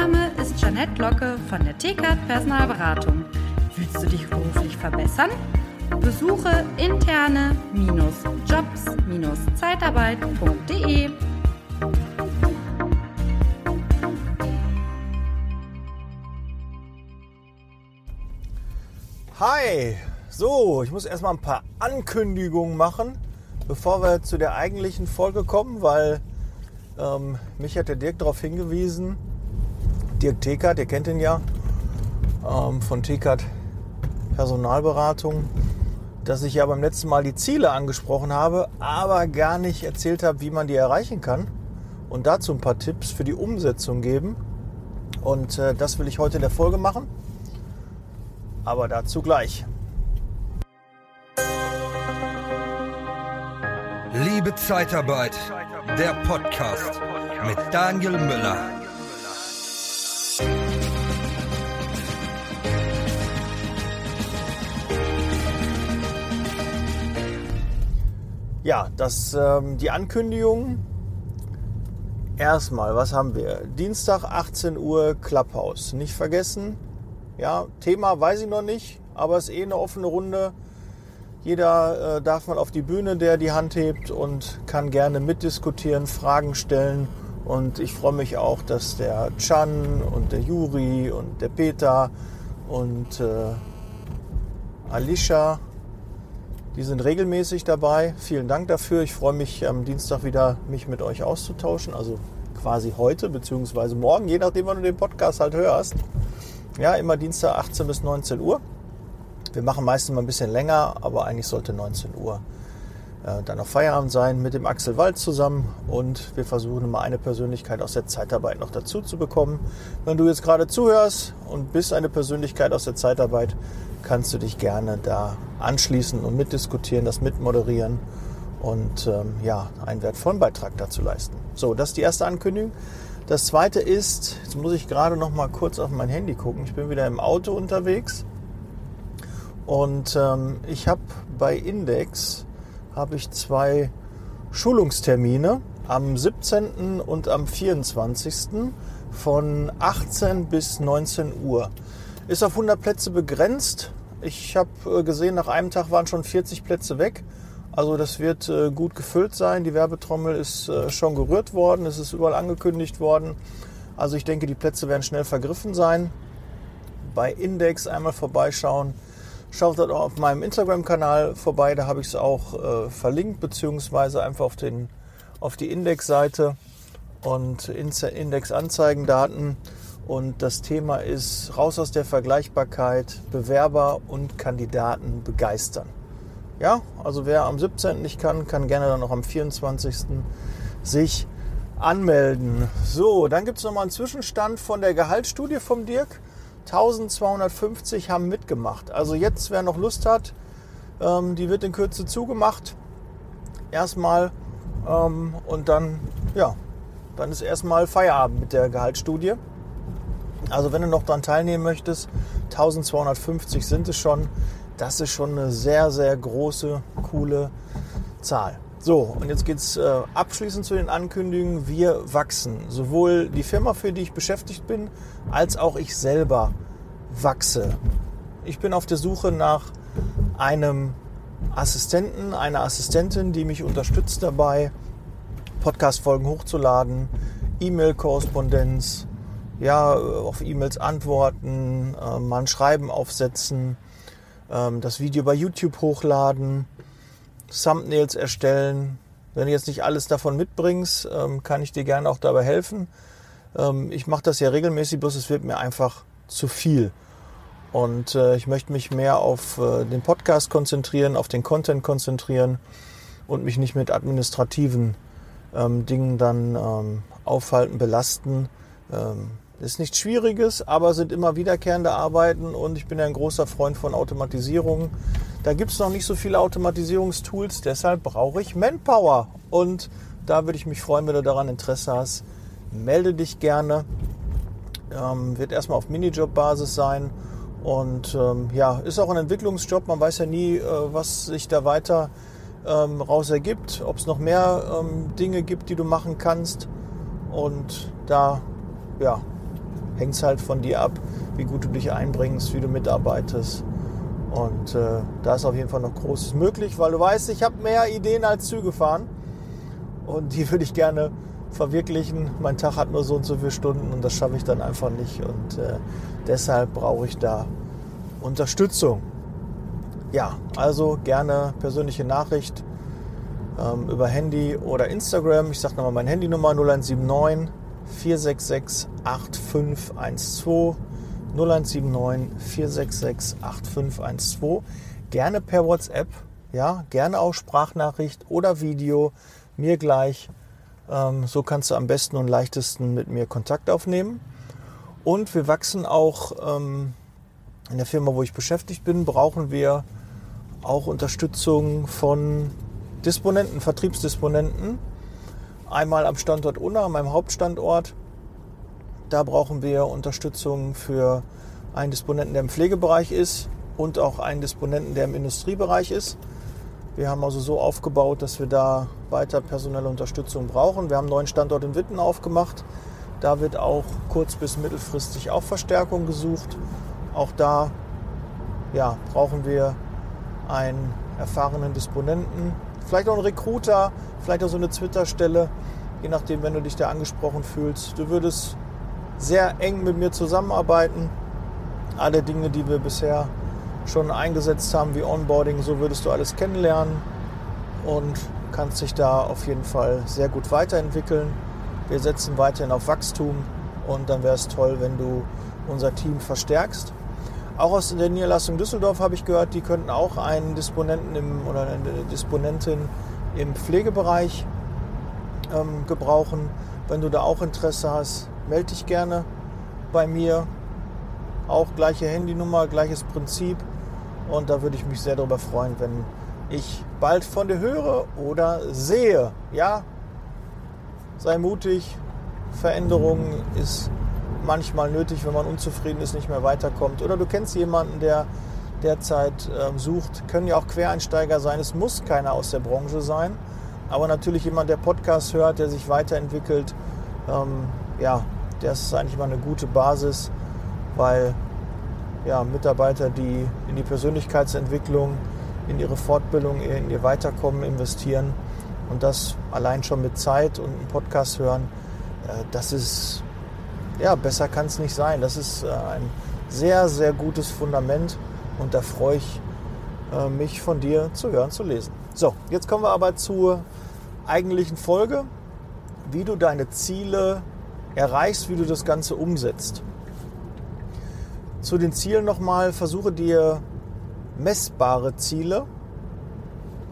Name ist Janette Locke von der TKAT Personalberatung. Willst du dich beruflich verbessern? Besuche interne-jobs-zeitarbeit.de. Hi, so, ich muss erstmal ein paar Ankündigungen machen, bevor wir zu der eigentlichen Folge kommen, weil ähm, mich hat der Dirk darauf hingewiesen, Dirk Tekert, ihr kennt ihn ja, ähm, von Tekert Personalberatung, dass ich ja beim letzten Mal die Ziele angesprochen habe, aber gar nicht erzählt habe, wie man die erreichen kann und dazu ein paar Tipps für die Umsetzung geben. Und äh, das will ich heute in der Folge machen, aber dazu gleich. Liebe Zeitarbeit, der Podcast mit Daniel Müller. Ja, das, ähm, die Ankündigung. Erstmal, was haben wir? Dienstag 18 Uhr Clubhouse. Nicht vergessen. Ja, Thema weiß ich noch nicht, aber es ist eh eine offene Runde. Jeder äh, darf mal auf die Bühne, der die Hand hebt und kann gerne mitdiskutieren, Fragen stellen. Und ich freue mich auch, dass der Chan und der Juri und der Peter und äh, Alicia die sind regelmäßig dabei. Vielen Dank dafür. Ich freue mich am Dienstag wieder, mich mit euch auszutauschen. Also quasi heute beziehungsweise morgen, je nachdem, wann du den Podcast halt hörst. Ja, immer Dienstag 18 bis 19 Uhr. Wir machen meistens mal ein bisschen länger, aber eigentlich sollte 19 Uhr äh, dann noch Feierabend sein mit dem Axel Wald zusammen und wir versuchen mal eine Persönlichkeit aus der Zeitarbeit noch dazu zu bekommen. Wenn du jetzt gerade zuhörst und bist eine Persönlichkeit aus der Zeitarbeit, kannst du dich gerne da anschließen und mitdiskutieren, das mitmoderieren und ähm, ja, einen wertvollen Beitrag dazu leisten. So, das ist die erste Ankündigung. Das zweite ist, jetzt muss ich gerade noch mal kurz auf mein Handy gucken. Ich bin wieder im Auto unterwegs und ähm, ich habe bei Index habe ich zwei Schulungstermine am 17. und am 24. von 18 bis 19 Uhr. Ist auf 100 Plätze begrenzt. Ich habe äh, gesehen, nach einem Tag waren schon 40 Plätze weg. Also das wird äh, gut gefüllt sein. Die Werbetrommel ist äh, schon gerührt worden. Es ist überall angekündigt worden. Also ich denke, die Plätze werden schnell vergriffen sein. Bei Index einmal vorbeischauen. Schaut dort auch auf meinem Instagram-Kanal vorbei. Da habe ich es auch verlinkt, beziehungsweise einfach auf, den, auf die Index-Seite und Index-Anzeigendaten. Und das Thema ist raus aus der Vergleichbarkeit, Bewerber und Kandidaten begeistern. Ja, also wer am 17. nicht kann, kann gerne dann noch am 24. sich anmelden. So, dann gibt es nochmal einen Zwischenstand von der Gehaltsstudie vom Dirk. 1250 haben mitgemacht. Also jetzt, wer noch Lust hat, ähm, die wird in Kürze zugemacht. Erstmal ähm, und dann, ja, dann ist erstmal Feierabend mit der Gehaltsstudie. Also wenn du noch daran teilnehmen möchtest, 1250 sind es schon. Das ist schon eine sehr, sehr große, coole Zahl. So, und jetzt geht es äh, abschließend zu den Ankündigungen. Wir wachsen. Sowohl die Firma, für die ich beschäftigt bin, als auch ich selber wachse. Ich bin auf der Suche nach einem Assistenten, einer Assistentin, die mich unterstützt dabei, Podcast-Folgen hochzuladen, E-Mail-Korrespondenz, ja, auf E-Mails antworten, äh, mal ein Schreiben aufsetzen, ähm, das Video bei YouTube hochladen, Thumbnails erstellen. Wenn du jetzt nicht alles davon mitbringst, ähm, kann ich dir gerne auch dabei helfen. Ähm, ich mache das ja regelmäßig, bloß es wird mir einfach zu viel. Und äh, ich möchte mich mehr auf äh, den Podcast konzentrieren, auf den Content konzentrieren und mich nicht mit administrativen ähm, Dingen dann ähm, aufhalten, belasten. Ähm, ist nichts Schwieriges, aber sind immer wiederkehrende Arbeiten und ich bin ja ein großer Freund von Automatisierung. Da gibt es noch nicht so viele Automatisierungstools, deshalb brauche ich Manpower. Und da würde ich mich freuen, wenn du daran Interesse hast. Melde dich gerne. Ähm, wird erstmal auf Minijob-Basis sein. Und ähm, ja, ist auch ein Entwicklungsjob. Man weiß ja nie, äh, was sich da weiter ähm, raus ergibt, ob es noch mehr ähm, Dinge gibt, die du machen kannst. Und da ja, hängt es halt von dir ab, wie gut du dich einbringst, wie du mitarbeitest. Und äh, da ist auf jeden Fall noch Großes möglich, weil du weißt, ich habe mehr Ideen als Züge fahren. Und die würde ich gerne verwirklichen. Mein Tag hat nur so und so viele Stunden und das schaffe ich dann einfach nicht. Und äh, deshalb brauche ich da Unterstützung. Ja, also gerne persönliche Nachricht ähm, über Handy oder Instagram. Ich sage nochmal meine Handynummer 0179 466 8512. 0179 466 8512. Gerne per WhatsApp, ja, gerne auch Sprachnachricht oder Video, mir gleich. Ähm, so kannst du am besten und leichtesten mit mir Kontakt aufnehmen. Und wir wachsen auch ähm, in der Firma, wo ich beschäftigt bin, brauchen wir auch Unterstützung von Disponenten, Vertriebsdisponenten. Einmal am Standort Unna, meinem Hauptstandort. Da brauchen wir Unterstützung für einen Disponenten, der im Pflegebereich ist und auch einen Disponenten, der im Industriebereich ist. Wir haben also so aufgebaut, dass wir da weiter personelle Unterstützung brauchen. Wir haben einen neuen Standort in Witten aufgemacht. Da wird auch kurz- bis mittelfristig auch Verstärkung gesucht. Auch da ja, brauchen wir einen erfahrenen Disponenten, vielleicht auch einen Recruiter, vielleicht auch so eine Twitter-Stelle, je nachdem, wenn du dich da angesprochen fühlst. Du würdest sehr eng mit mir zusammenarbeiten. Alle Dinge, die wir bisher schon eingesetzt haben, wie Onboarding, so würdest du alles kennenlernen und kannst dich da auf jeden Fall sehr gut weiterentwickeln. Wir setzen weiterhin auf Wachstum und dann wäre es toll, wenn du unser Team verstärkst. Auch aus der Niederlassung Düsseldorf habe ich gehört, die könnten auch einen Disponenten im, oder eine Disponentin im Pflegebereich ähm, gebrauchen. Wenn du da auch Interesse hast, melde dich gerne bei mir. Auch gleiche Handynummer, gleiches Prinzip. Und da würde ich mich sehr darüber freuen, wenn ich bald von dir höre oder sehe. Ja, sei mutig. Veränderung ist manchmal nötig, wenn man unzufrieden ist, nicht mehr weiterkommt. Oder du kennst jemanden, der derzeit ähm, sucht. Können ja auch Quereinsteiger sein. Es muss keiner aus der Branche sein. Aber natürlich jemand, der Podcast hört, der sich weiterentwickelt. Ähm, ja, das ist eigentlich mal eine gute Basis, weil ja, Mitarbeiter, die in die Persönlichkeitsentwicklung, in ihre Fortbildung, in ihr Weiterkommen investieren und das allein schon mit Zeit und einem Podcast hören, äh, das ist ja, besser kann es nicht sein. Das ist äh, ein sehr, sehr gutes Fundament und da freue ich äh, mich von dir zu hören, zu lesen. So, jetzt kommen wir aber zur eigentlichen Folge, wie du deine Ziele erreichst, wie du das Ganze umsetzt. Zu den Zielen nochmal, versuche dir messbare Ziele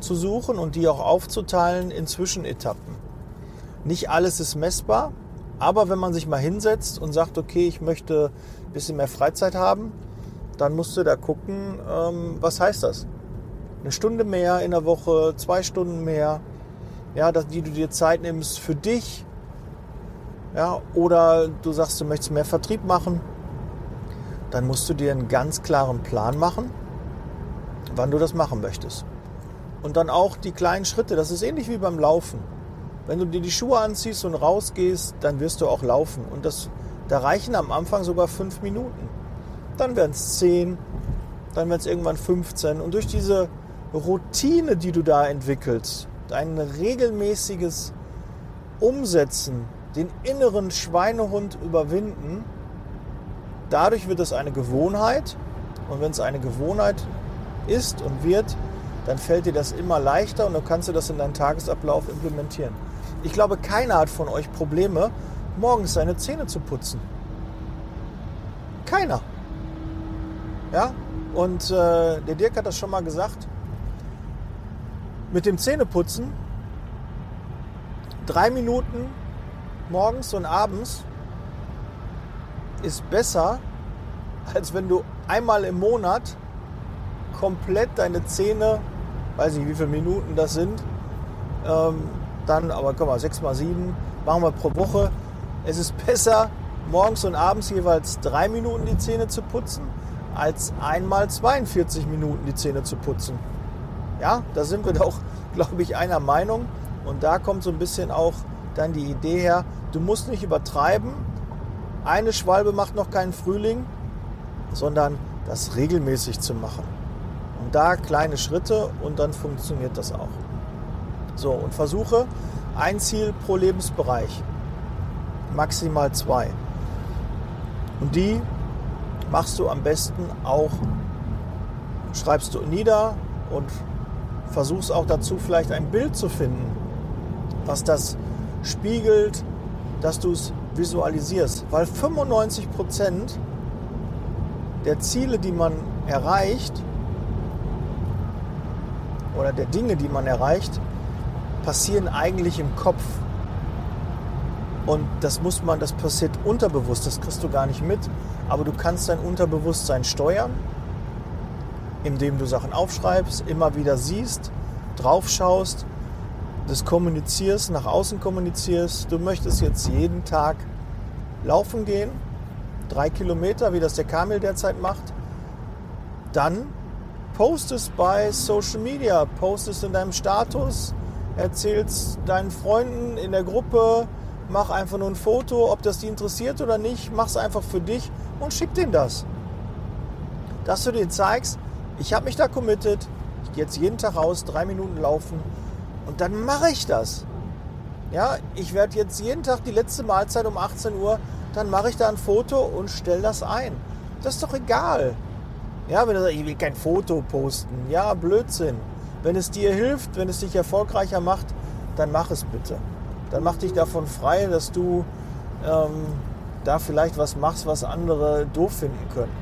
zu suchen und die auch aufzuteilen in Zwischenetappen. Nicht alles ist messbar, aber wenn man sich mal hinsetzt und sagt, okay, ich möchte ein bisschen mehr Freizeit haben, dann musst du da gucken, ähm, was heißt das? Eine Stunde mehr in der Woche, zwei Stunden mehr, ja, die du dir Zeit nimmst für dich. Ja, oder du sagst, du möchtest mehr Vertrieb machen, dann musst du dir einen ganz klaren Plan machen, wann du das machen möchtest. Und dann auch die kleinen Schritte, das ist ähnlich wie beim Laufen. Wenn du dir die Schuhe anziehst und rausgehst, dann wirst du auch laufen. Und das, da reichen am Anfang sogar fünf Minuten. Dann werden es zehn, dann werden es irgendwann 15. Und durch diese Routine, die du da entwickelst, dein regelmäßiges Umsetzen, den inneren Schweinehund überwinden, dadurch wird es eine Gewohnheit. Und wenn es eine Gewohnheit ist und wird, dann fällt dir das immer leichter und dann kannst du das in deinen Tagesablauf implementieren. Ich glaube, keiner hat von euch Probleme, morgens seine Zähne zu putzen. Keiner. Ja? Und äh, der Dirk hat das schon mal gesagt. Mit dem Zähneputzen, drei Minuten morgens und abends ist besser, als wenn du einmal im Monat komplett deine Zähne, weiß ich wie viele Minuten das sind, ähm, dann, aber guck mal, 6 mal 7 machen wir pro Woche. Es ist besser, morgens und abends jeweils 3 Minuten die Zähne zu putzen, als einmal 42 Minuten die Zähne zu putzen. Ja, da sind wir doch, glaube ich, einer Meinung. Und da kommt so ein bisschen auch dann die Idee her, du musst nicht übertreiben, eine Schwalbe macht noch keinen Frühling, sondern das regelmäßig zu machen. Und da kleine Schritte und dann funktioniert das auch. So, und versuche ein Ziel pro Lebensbereich, maximal zwei. Und die machst du am besten auch, schreibst du nieder und versuchst auch dazu vielleicht ein Bild zu finden, was das spiegelt, dass du es visualisierst. Weil 95 Prozent der Ziele, die man erreicht, oder der Dinge, die man erreicht, passieren eigentlich im Kopf. Und das muss man, das passiert unterbewusst, das kriegst du gar nicht mit. Aber du kannst dein Unterbewusstsein steuern, indem du Sachen aufschreibst, immer wieder siehst, draufschaust, das kommunizierst, nach außen kommunizierst. Du möchtest jetzt jeden Tag laufen gehen, drei Kilometer, wie das der Kamil derzeit macht. Dann postest bei Social Media, postest in deinem Status, erzählst deinen Freunden in der Gruppe, mach einfach nur ein Foto, ob das die interessiert oder nicht, mach es einfach für dich und schick denen das. Dass du denen zeigst, ich habe mich da committed, ich gehe jetzt jeden Tag raus, drei Minuten laufen und dann mache ich das. Ja, ich werde jetzt jeden Tag die letzte Mahlzeit um 18 Uhr, dann mache ich da ein Foto und stelle das ein. Das ist doch egal. Ja, wenn du sagst, ich will kein Foto posten. Ja, Blödsinn. Wenn es dir hilft, wenn es dich erfolgreicher macht, dann mach es bitte. Dann mach dich davon frei, dass du ähm, da vielleicht was machst, was andere doof finden können.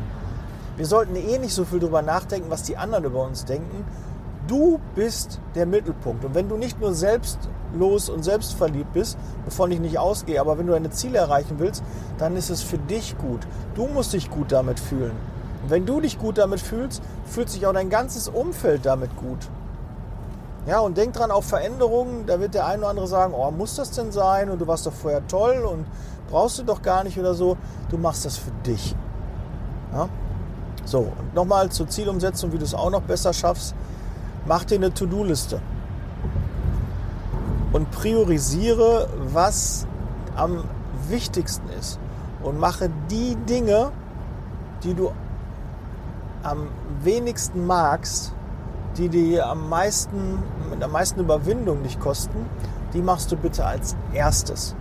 Wir sollten eh nicht so viel darüber nachdenken, was die anderen über uns denken. Du bist der Mittelpunkt. Und wenn du nicht nur selbstlos und selbstverliebt bist, wovon ich nicht ausgehe, aber wenn du deine Ziele erreichen willst, dann ist es für dich gut. Du musst dich gut damit fühlen. Und wenn du dich gut damit fühlst, fühlt sich auch dein ganzes Umfeld damit gut. Ja, und denk dran, auf Veränderungen, da wird der eine oder andere sagen, oh, muss das denn sein? Und du warst doch vorher toll und brauchst du doch gar nicht oder so. Du machst das für dich. Ja? So, und nochmal zur Zielumsetzung, wie du es auch noch besser schaffst. Mach dir eine To-Do-Liste. Und priorisiere, was am wichtigsten ist. Und mache die Dinge, die du am wenigsten magst, die dir am meisten, mit am meisten Überwindung nicht kosten, die machst du bitte als erstes.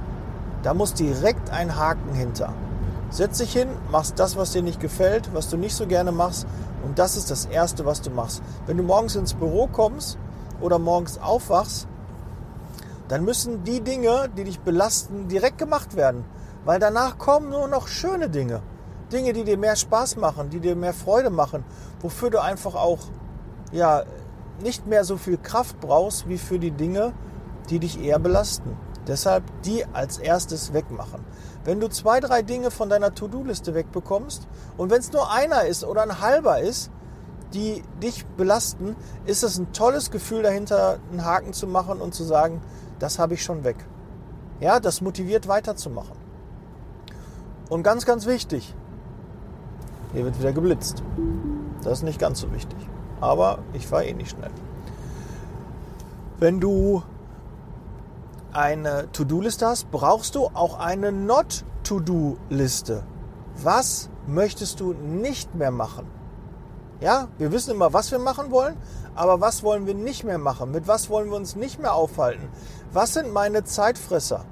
Da muss direkt ein Haken hinter. Setz dich hin, machst das, was dir nicht gefällt, was du nicht so gerne machst und das ist das Erste, was du machst. Wenn du morgens ins Büro kommst oder morgens aufwachst, dann müssen die Dinge, die dich belasten, direkt gemacht werden, weil danach kommen nur noch schöne Dinge. Dinge, die dir mehr Spaß machen, die dir mehr Freude machen, wofür du einfach auch ja, nicht mehr so viel Kraft brauchst wie für die Dinge, die dich eher belasten. Deshalb die als erstes wegmachen. Wenn du zwei, drei Dinge von deiner To-Do-Liste wegbekommst und wenn es nur einer ist oder ein halber ist, die dich belasten, ist es ein tolles Gefühl dahinter, einen Haken zu machen und zu sagen, das habe ich schon weg. Ja, das motiviert weiterzumachen. Und ganz, ganz wichtig, hier wird wieder geblitzt. Das ist nicht ganz so wichtig. Aber ich fahre eh nicht schnell. Wenn du eine To-Do-Liste hast, brauchst du auch eine Not-To-Do-Liste. Was möchtest du nicht mehr machen? Ja, wir wissen immer, was wir machen wollen, aber was wollen wir nicht mehr machen? Mit was wollen wir uns nicht mehr aufhalten? Was sind meine Zeitfresser?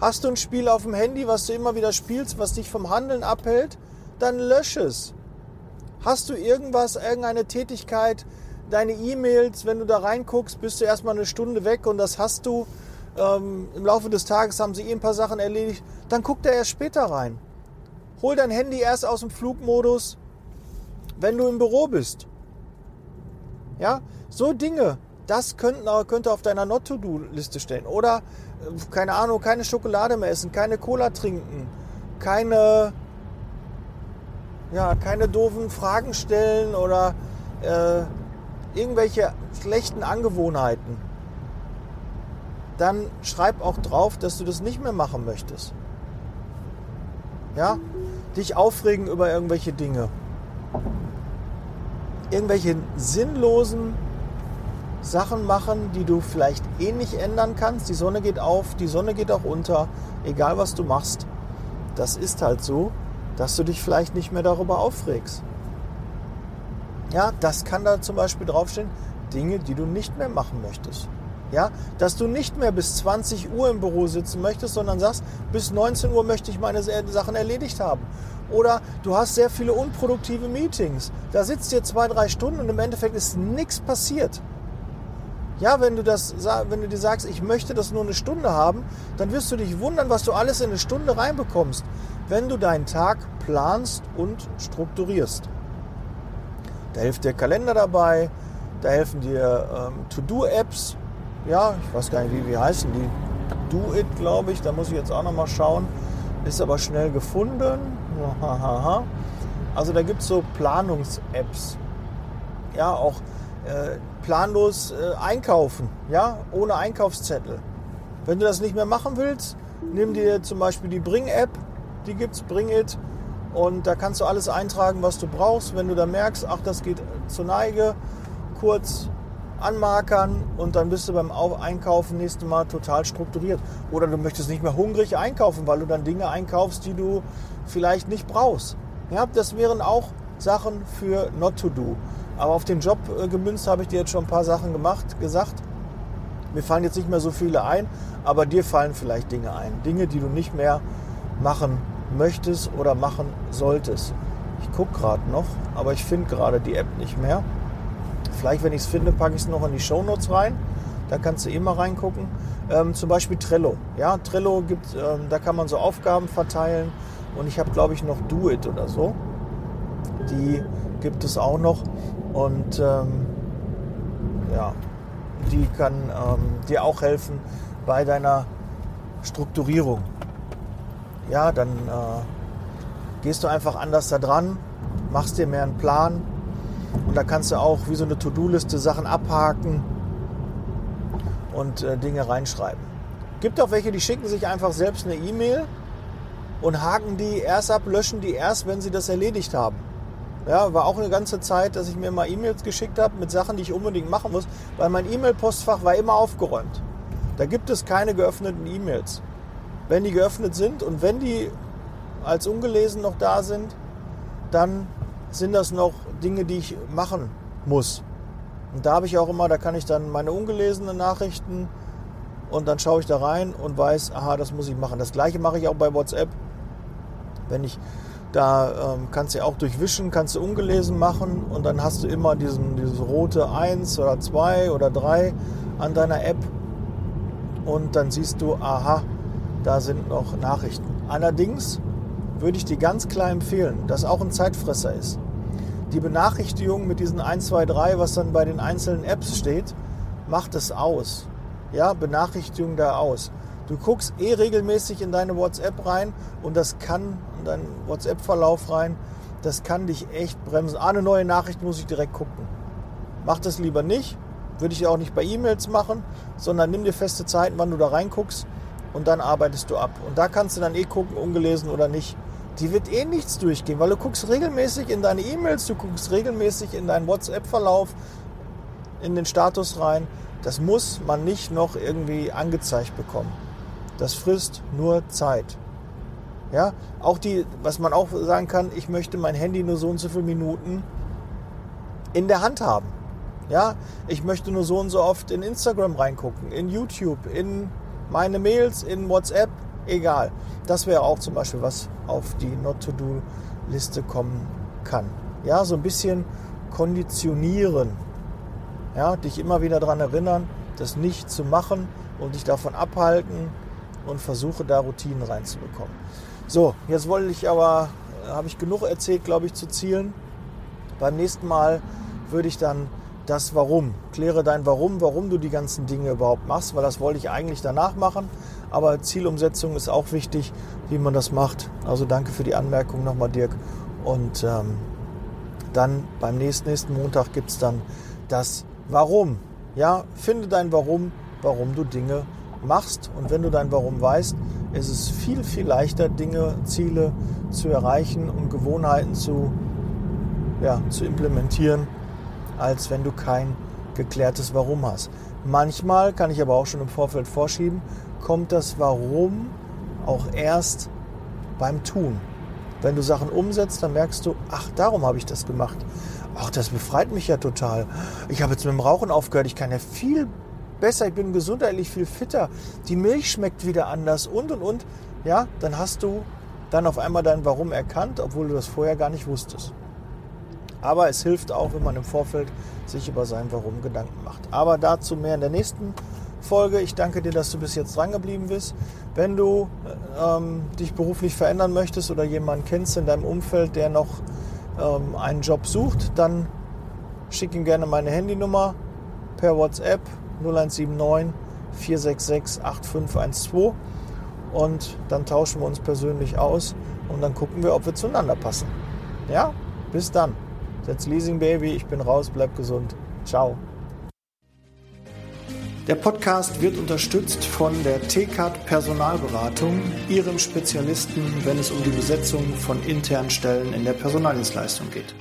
Hast du ein Spiel auf dem Handy, was du immer wieder spielst, was dich vom Handeln abhält? Dann lösch es. Hast du irgendwas, irgendeine Tätigkeit, deine E-Mails, wenn du da reinguckst, bist du erstmal eine Stunde weg und das hast du. Ähm, Im Laufe des Tages haben sie eh ein paar Sachen erledigt. Dann guck da erst später rein. Hol dein Handy erst aus dem Flugmodus, wenn du im Büro bist. Ja, so Dinge, das könnten, könnte auf deiner Not-to-Do-Liste stehen. Oder, äh, keine Ahnung, keine Schokolade mehr essen, keine Cola trinken, keine ja, keine doofen Fragen stellen oder äh, irgendwelche schlechten Angewohnheiten, dann schreib auch drauf, dass du das nicht mehr machen möchtest. Ja? Dich aufregen über irgendwelche Dinge. Irgendwelche sinnlosen Sachen machen, die du vielleicht eh nicht ändern kannst. Die Sonne geht auf, die Sonne geht auch unter, egal was du machst. das ist halt so, dass du dich vielleicht nicht mehr darüber aufregst. Ja, das kann da zum Beispiel draufstehen, Dinge, die du nicht mehr machen möchtest. Ja, dass du nicht mehr bis 20 Uhr im Büro sitzen möchtest, sondern sagst, bis 19 Uhr möchte ich meine Sachen erledigt haben. Oder du hast sehr viele unproduktive Meetings. Da sitzt ihr zwei, drei Stunden und im Endeffekt ist nichts passiert. Ja, wenn du, das, wenn du dir sagst, ich möchte das nur eine Stunde haben, dann wirst du dich wundern, was du alles in eine Stunde reinbekommst, wenn du deinen Tag planst und strukturierst. Da hilft dir Kalender dabei, da helfen dir ähm, To-Do-Apps. Ja, ich weiß gar nicht, wie, wie heißen die. Do It, glaube ich. Da muss ich jetzt auch nochmal schauen. Ist aber schnell gefunden. Also da gibt es so Planungs-Apps. Ja, auch äh, planlos äh, einkaufen, ja, ohne Einkaufszettel. Wenn du das nicht mehr machen willst, nimm dir zum Beispiel die Bring-App, die gibt's, Bring It, und da kannst du alles eintragen, was du brauchst. Wenn du da merkst, ach, das geht zur Neige, kurz anmarkern und dann bist du beim Einkaufen nächstes Mal total strukturiert. Oder du möchtest nicht mehr hungrig einkaufen, weil du dann Dinge einkaufst, die du vielleicht nicht brauchst. Ja, das wären auch Sachen für Not to Do. Aber auf den Job äh, gemünzt habe ich dir jetzt schon ein paar Sachen gemacht, gesagt. Mir fallen jetzt nicht mehr so viele ein, aber dir fallen vielleicht Dinge ein. Dinge, die du nicht mehr machen möchtest oder machen solltest. Ich gucke gerade noch, aber ich finde gerade die App nicht mehr. Vielleicht, wenn ich es finde, packe ich es noch in die Shownotes rein. Da kannst du immer eh reingucken. Ähm, zum Beispiel Trello. Ja, Trello gibt, ähm, da kann man so Aufgaben verteilen. Und ich habe, glaube ich, noch Do It oder so. Die gibt es auch noch. Und ähm, ja, die kann ähm, dir auch helfen bei deiner Strukturierung. Ja, dann äh, gehst du einfach anders da dran, machst dir mehr einen Plan und da kannst du auch wie so eine To-Do-Liste Sachen abhaken und äh, Dinge reinschreiben. Gibt auch welche, die schicken sich einfach selbst eine E-Mail und haken die erst ab, löschen die erst, wenn sie das erledigt haben. Ja, war auch eine ganze Zeit, dass ich mir mal E-Mails geschickt habe mit Sachen, die ich unbedingt machen muss, weil mein E-Mail-Postfach war immer aufgeräumt. Da gibt es keine geöffneten E-Mails. Wenn die geöffnet sind und wenn die als ungelesen noch da sind, dann sind das noch Dinge, die ich machen muss. Und da habe ich auch immer, da kann ich dann meine ungelesenen Nachrichten und dann schaue ich da rein und weiß, aha, das muss ich machen. Das gleiche mache ich auch bei WhatsApp. Wenn ich da ähm, kannst du auch durchwischen, kannst du ungelesen machen und dann hast du immer diesen, dieses rote 1 oder 2 oder 3 an deiner App und dann siehst du, aha, da sind noch Nachrichten. Allerdings würde ich dir ganz klar empfehlen, dass auch ein Zeitfresser ist. Die Benachrichtigung mit diesen 1, 2, 3, was dann bei den einzelnen Apps steht, macht es aus. Ja, Benachrichtigung da aus. Du guckst eh regelmäßig in deine WhatsApp rein und das kann, in deinen WhatsApp-Verlauf rein, das kann dich echt bremsen. Ah, eine neue Nachricht muss ich direkt gucken. Mach das lieber nicht. Würde ich auch nicht bei E-Mails machen, sondern nimm dir feste Zeiten, wann du da reinguckst und dann arbeitest du ab. Und da kannst du dann eh gucken, ungelesen oder nicht. Die wird eh nichts durchgehen, weil du guckst regelmäßig in deine E-Mails, du guckst regelmäßig in deinen WhatsApp-Verlauf, in den Status rein. Das muss man nicht noch irgendwie angezeigt bekommen. Das frisst nur Zeit. Ja, auch die, was man auch sagen kann, ich möchte mein Handy nur so und so viele Minuten in der Hand haben. Ja, ich möchte nur so und so oft in Instagram reingucken, in YouTube, in meine Mails, in WhatsApp, egal. Das wäre auch zum Beispiel was auf die Not-to-Do-Liste kommen kann. Ja, so ein bisschen konditionieren. Ja, dich immer wieder daran erinnern, das nicht zu machen und dich davon abhalten, und versuche da Routinen reinzubekommen. So, jetzt wollte ich aber, habe ich genug erzählt, glaube ich, zu Zielen. Beim nächsten Mal würde ich dann das Warum, kläre dein Warum, warum du die ganzen Dinge überhaupt machst, weil das wollte ich eigentlich danach machen. Aber Zielumsetzung ist auch wichtig, wie man das macht. Also danke für die Anmerkung nochmal, Dirk. Und ähm, dann beim nächsten, nächsten Montag gibt es dann das Warum. Ja, finde dein Warum, warum du Dinge machst und wenn du dein Warum weißt, ist es viel, viel leichter, Dinge, Ziele zu erreichen und Gewohnheiten zu, ja, zu implementieren, als wenn du kein geklärtes Warum hast. Manchmal, kann ich aber auch schon im Vorfeld vorschieben, kommt das Warum auch erst beim Tun. Wenn du Sachen umsetzt, dann merkst du, ach, darum habe ich das gemacht. Ach, das befreit mich ja total. Ich habe jetzt mit dem Rauchen aufgehört. Ich kann ja viel besser, ich bin gesundheitlich viel fitter. Die Milch schmeckt wieder anders und und und. Ja, dann hast du dann auf einmal dein Warum erkannt, obwohl du das vorher gar nicht wusstest. Aber es hilft auch, wenn man im Vorfeld sich über sein Warum Gedanken macht. Aber dazu mehr in der nächsten Folge. Ich danke dir, dass du bis jetzt dran geblieben bist. Wenn du ähm, dich beruflich verändern möchtest oder jemanden kennst in deinem Umfeld, der noch ähm, einen Job sucht, dann schick ihm gerne meine Handynummer per WhatsApp 0179 466 8512 und dann tauschen wir uns persönlich aus und dann gucken wir, ob wir zueinander passen. Ja, bis dann. Setz Leasing Baby, ich bin raus, bleib gesund. Ciao. Der Podcast wird unterstützt von der TCAT Personalberatung, ihrem Spezialisten, wenn es um die Besetzung von internen Stellen in der Personaldienstleistung geht.